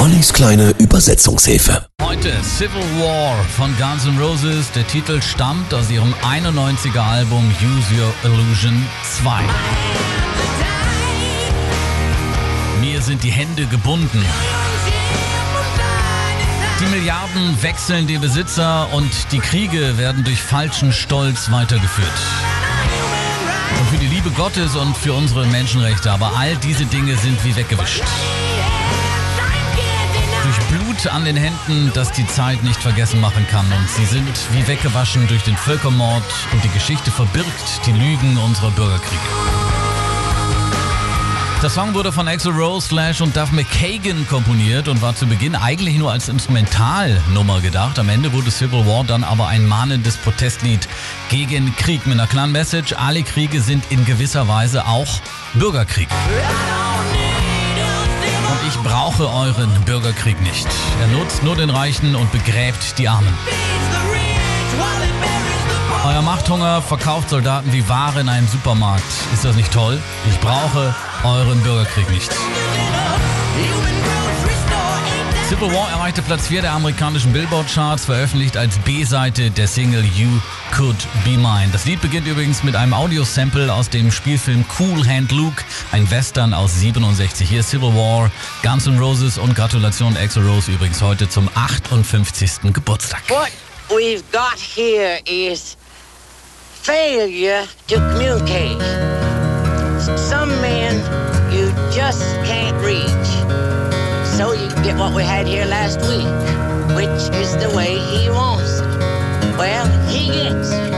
Ollis kleine Übersetzungshilfe. Heute Civil War von Guns N' Roses. Der Titel stammt aus ihrem 91er Album Use Your Illusion 2. Mir sind die Hände gebunden. Die Milliarden wechseln die Besitzer und die Kriege werden durch falschen Stolz weitergeführt. Und für die Liebe Gottes und für unsere Menschenrechte, aber all diese Dinge sind wie weggewischt. Blut an den Händen, das die Zeit nicht vergessen machen kann. Und sie sind wie weggewaschen durch den Völkermord und die Geschichte verbirgt die Lügen unserer Bürgerkriege. Der Song wurde von Axel Rose, Slash und Duff McKagan komponiert und war zu Beginn eigentlich nur als Instrumentalnummer gedacht. Am Ende wurde Civil War dann aber ein mahnendes Protestlied gegen Krieg mit einer klaren Message. Alle Kriege sind in gewisser Weise auch Bürgerkrieg. Und ich brauche euren Bürgerkrieg nicht. Er nutzt nur den Reichen und begräbt die Armen. Euer Machthunger verkauft Soldaten wie Ware in einem Supermarkt. Ist das nicht toll? Ich brauche euren Bürgerkrieg nicht. Civil War erreichte Platz 4 der amerikanischen Billboard-Charts, veröffentlicht als B-Seite der Single You Could Be Mine. Das Lied beginnt übrigens mit einem Audiosample aus dem Spielfilm Cool Hand Luke, ein Western aus 67. Hier Civil War, Guns N' Roses und Gratulation Axel Rose übrigens heute zum 58. Geburtstag. What we've got here is failure to communicate. Some men you just can't reach. So you get what we had here last week, which is the way he wants it. Well, he gets.